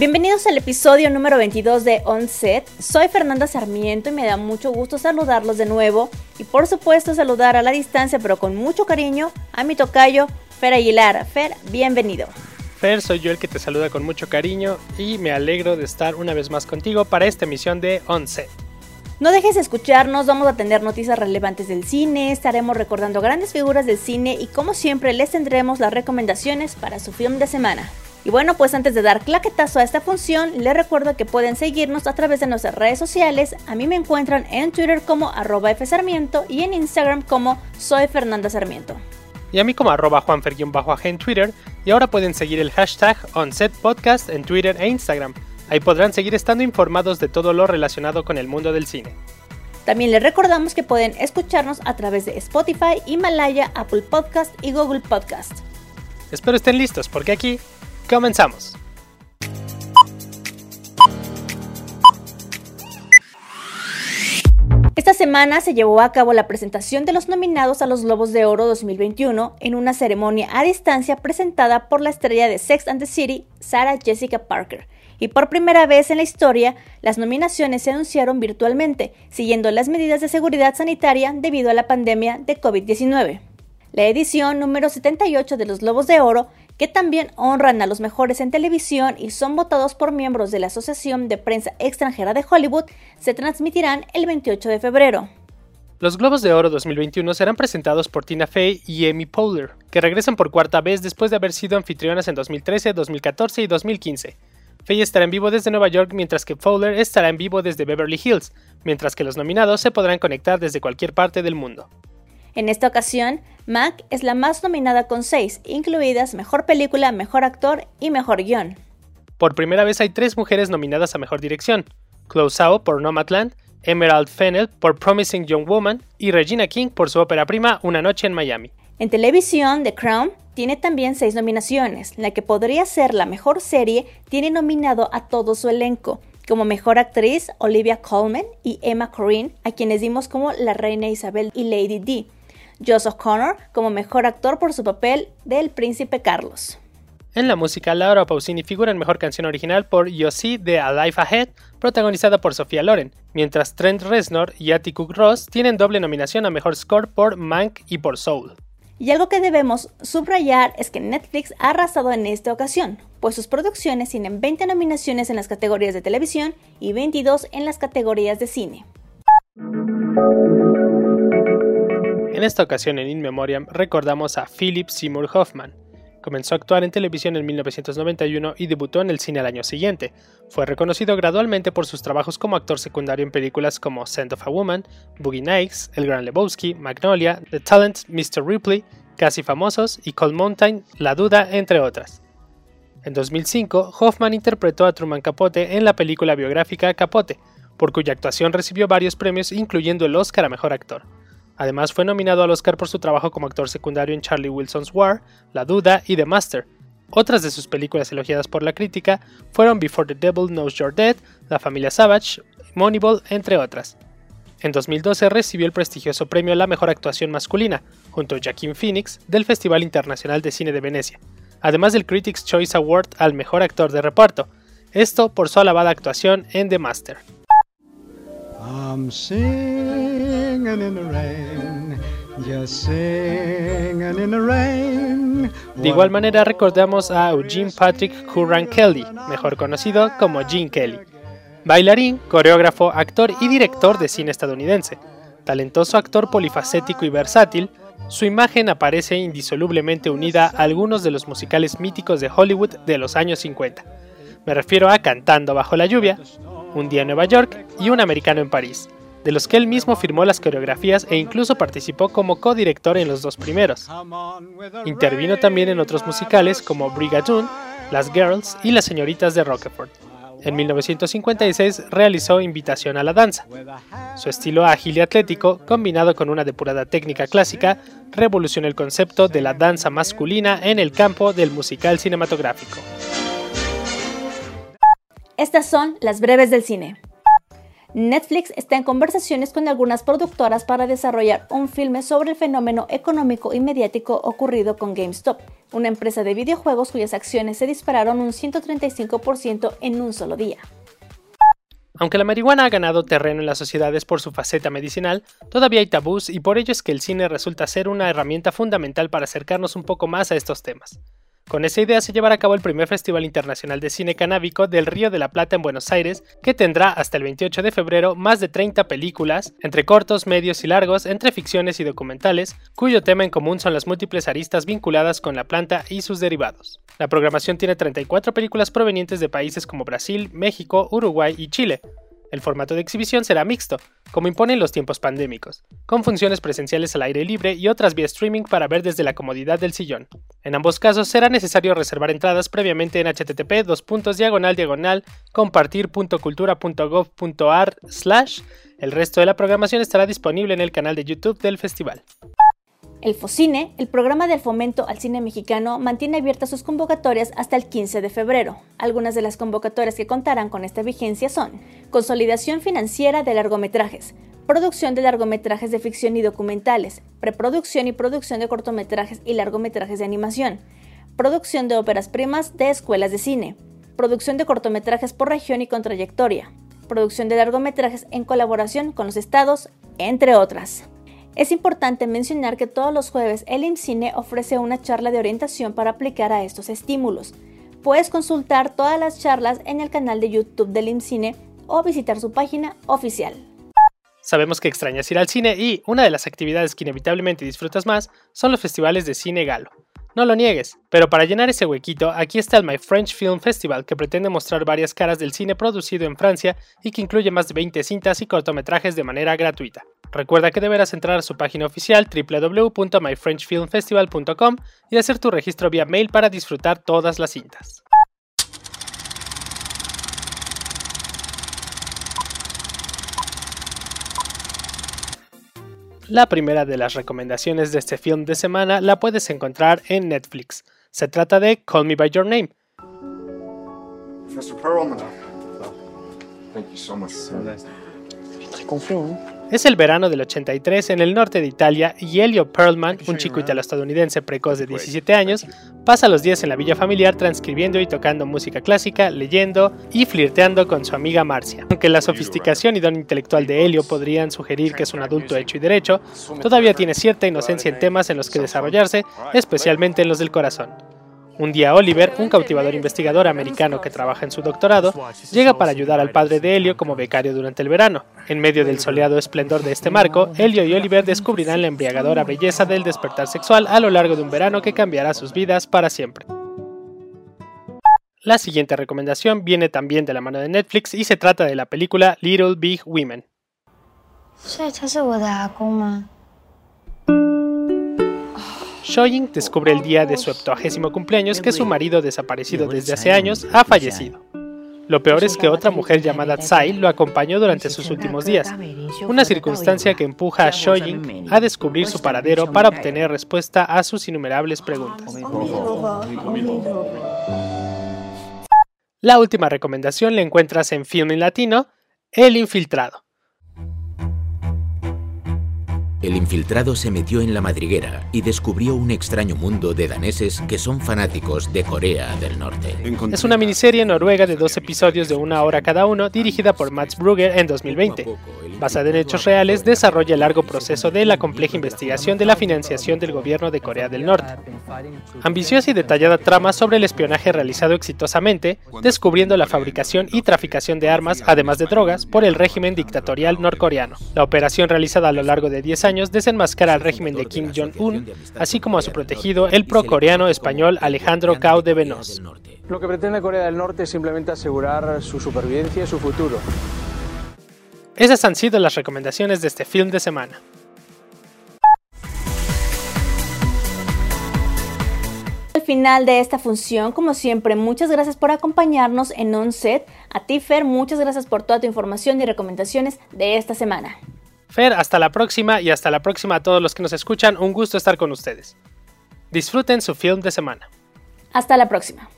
Bienvenidos al episodio número 22 de On Set. Soy Fernanda Sarmiento y me da mucho gusto saludarlos de nuevo y por supuesto saludar a la distancia pero con mucho cariño a mi tocayo Fer Aguilar. Fer, bienvenido. Fer, soy yo el que te saluda con mucho cariño y me alegro de estar una vez más contigo para esta emisión de On Set. No dejes de escucharnos, vamos a tener noticias relevantes del cine, estaremos recordando grandes figuras del cine y como siempre les tendremos las recomendaciones para su film de semana. Y bueno, pues antes de dar claquetazo a esta función, les recuerdo que pueden seguirnos a través de nuestras redes sociales. A mí me encuentran en Twitter como arroba fsarmiento y en Instagram como soy Fernanda Sarmiento. Y a mí como arroba juanfer en Twitter. Y ahora pueden seguir el hashtag OnSetPodcast en Twitter e Instagram. Ahí podrán seguir estando informados de todo lo relacionado con el mundo del cine. También les recordamos que pueden escucharnos a través de Spotify, Himalaya, Apple Podcast y Google Podcast. Espero estén listos porque aquí Comenzamos. Esta semana se llevó a cabo la presentación de los nominados a los Globos de Oro 2021 en una ceremonia a distancia presentada por la estrella de Sex and the City, Sarah Jessica Parker. Y por primera vez en la historia, las nominaciones se anunciaron virtualmente, siguiendo las medidas de seguridad sanitaria debido a la pandemia de COVID-19. La edición número 78 de los Globos de Oro que también honran a los mejores en televisión y son votados por miembros de la Asociación de Prensa Extranjera de Hollywood, se transmitirán el 28 de febrero. Los Globos de Oro 2021 serán presentados por Tina Fey y Amy Poehler, que regresan por cuarta vez después de haber sido anfitrionas en 2013, 2014 y 2015. Fey estará en vivo desde Nueva York mientras que Fowler estará en vivo desde Beverly Hills, mientras que los nominados se podrán conectar desde cualquier parte del mundo. En esta ocasión, Mac es la más nominada con seis, incluidas Mejor Película, Mejor Actor y Mejor Guión. Por primera vez hay tres mujeres nominadas a Mejor Dirección, Zhao por Nomadland, Emerald Fennell por Promising Young Woman y Regina King por su ópera prima Una Noche en Miami. En televisión, The Crown tiene también seis nominaciones. La que podría ser la mejor serie tiene nominado a todo su elenco, como mejor actriz Olivia Colman y Emma Corrin, a quienes dimos como la reina Isabel y Lady D. Joseph Connor como mejor actor por su papel del príncipe Carlos. En la música, Laura Pausini figura en mejor canción original por You See de A Life Ahead, protagonizada por Sofía Loren, mientras Trent Reznor y Atticus Ross tienen doble nominación a mejor score por Mank y por Soul. Y algo que debemos subrayar es que Netflix ha arrasado en esta ocasión, pues sus producciones tienen 20 nominaciones en las categorías de televisión y 22 en las categorías de cine. En esta ocasión en In Memoriam recordamos a Philip Seymour Hoffman. Comenzó a actuar en televisión en 1991 y debutó en el cine al año siguiente. Fue reconocido gradualmente por sus trabajos como actor secundario en películas como Scent of a Woman, Boogie Nights, El Gran Lebowski, Magnolia, The Talent, Mr. Ripley, Casi Famosos y Cold Mountain, La Duda, entre otras. En 2005, Hoffman interpretó a Truman Capote en la película biográfica Capote, por cuya actuación recibió varios premios incluyendo el Oscar a Mejor Actor. Además fue nominado al Oscar por su trabajo como actor secundario en Charlie Wilson's War, La Duda y The Master. Otras de sus películas elogiadas por la crítica fueron Before the Devil Knows You're Dead, La Familia Savage, Moneyball, entre otras. En 2012 recibió el prestigioso premio a la mejor actuación masculina, junto a Joaquin Phoenix, del Festival Internacional de Cine de Venecia, además del Critics' Choice Award al mejor actor de reparto, esto por su alabada actuación en The Master. De igual manera recordamos a Eugene Patrick Curran Kelly, mejor conocido como Gene Kelly. Bailarín, coreógrafo, actor y director de cine estadounidense. Talentoso actor polifacético y versátil, su imagen aparece indisolublemente unida a algunos de los musicales míticos de Hollywood de los años 50. Me refiero a Cantando bajo la lluvia, Un día en Nueva York y Un americano en París de los que él mismo firmó las coreografías e incluso participó como codirector en los dos primeros. Intervino también en otros musicales como Brigadoon, Las Girls y Las Señoritas de Rockefort. En 1956 realizó Invitación a la Danza. Su estilo ágil y atlético, combinado con una depurada técnica clásica, revolucionó el concepto de la danza masculina en el campo del musical cinematográfico. Estas son las breves del cine. Netflix está en conversaciones con algunas productoras para desarrollar un filme sobre el fenómeno económico y mediático ocurrido con GameStop, una empresa de videojuegos cuyas acciones se dispararon un 135% en un solo día. Aunque la marihuana ha ganado terreno en las sociedades por su faceta medicinal, todavía hay tabús y por ello es que el cine resulta ser una herramienta fundamental para acercarnos un poco más a estos temas. Con esa idea se llevará a cabo el primer Festival Internacional de Cine Canábico del Río de la Plata en Buenos Aires, que tendrá hasta el 28 de febrero más de 30 películas, entre cortos, medios y largos, entre ficciones y documentales, cuyo tema en común son las múltiples aristas vinculadas con la planta y sus derivados. La programación tiene 34 películas provenientes de países como Brasil, México, Uruguay y Chile, el formato de exhibición será mixto, como imponen los tiempos pandémicos, con funciones presenciales al aire libre y otras vía streaming para ver desde la comodidad del sillón. En ambos casos será necesario reservar entradas previamente en http diagonal compartir.cultura.gov.ar slash. El resto de la programación estará disponible en el canal de YouTube del festival. El FOCINE, el programa del fomento al cine mexicano, mantiene abiertas sus convocatorias hasta el 15 de febrero. Algunas de las convocatorias que contarán con esta vigencia son consolidación financiera de largometrajes, producción de largometrajes de ficción y documentales, preproducción y producción de cortometrajes y largometrajes de animación, producción de óperas primas de escuelas de cine, producción de cortometrajes por región y con trayectoria, producción de largometrajes en colaboración con los estados, entre otras. Es importante mencionar que todos los jueves el IMCINE ofrece una charla de orientación para aplicar a estos estímulos. Puedes consultar todas las charlas en el canal de YouTube del IMCINE o visitar su página oficial. Sabemos que extrañas ir al cine y una de las actividades que inevitablemente disfrutas más son los festivales de cine galo. No lo niegues, pero para llenar ese huequito, aquí está el My French Film Festival, que pretende mostrar varias caras del cine producido en Francia y que incluye más de 20 cintas y cortometrajes de manera gratuita. Recuerda que deberás entrar a su página oficial www.myfrenchfilmfestival.com y hacer tu registro vía mail para disfrutar todas las cintas. La primera de las recomendaciones de este film de semana la puedes encontrar en Netflix. Se trata de Call Me By Your Name. Es el verano del 83 en el norte de Italia y Elio Perlman, un chico italo-estadounidense precoz de 17 años, pasa los días en la villa familiar transcribiendo y tocando música clásica, leyendo y flirteando con su amiga Marcia. Aunque la sofisticación y don intelectual de Elio podrían sugerir que es un adulto hecho y derecho, todavía tiene cierta inocencia en temas en los que desarrollarse, especialmente en los del corazón. Un día Oliver, un cautivador investigador americano que trabaja en su doctorado, llega para ayudar al padre de Helio como becario durante el verano. En medio del soleado esplendor de este marco, Helio y Oliver descubrirán la embriagadora belleza del despertar sexual a lo largo de un verano que cambiará sus vidas para siempre. La siguiente recomendación viene también de la mano de Netflix y se trata de la película Little Big Women. Shoying descubre el día de su 70 cumpleaños que su marido desaparecido desde hace años ha fallecido. Lo peor es que otra mujer llamada Tsai lo acompañó durante sus últimos días, una circunstancia que empuja a Shoying a descubrir su paradero para obtener respuesta a sus innumerables preguntas. La última recomendación la encuentras en Film Latino, El Infiltrado. El infiltrado se metió en la madriguera y descubrió un extraño mundo de daneses que son fanáticos de Corea del Norte. Es una miniserie noruega de dos episodios de una hora cada uno, dirigida por Mats Brugger en 2020. Basada en hechos reales, desarrolla el largo proceso de la compleja investigación de la financiación del gobierno de Corea del Norte. Ambiciosa y detallada trama sobre el espionaje realizado exitosamente, descubriendo la fabricación y traficación de armas, además de drogas, por el régimen dictatorial norcoreano. La operación realizada a lo largo de 10 años desenmascara al régimen de Kim Jong-un, así como a su protegido, el pro-coreano español Alejandro Cao de Venos. Lo que pretende Corea del Norte es simplemente asegurar su supervivencia y su futuro. Esas han sido las recomendaciones de este film de semana. Al final de esta función, como siempre, muchas gracias por acompañarnos en OnSet. A ti, Fer, muchas gracias por toda tu información y recomendaciones de esta semana. Fer, hasta la próxima y hasta la próxima a todos los que nos escuchan, un gusto estar con ustedes. Disfruten su film de semana. Hasta la próxima.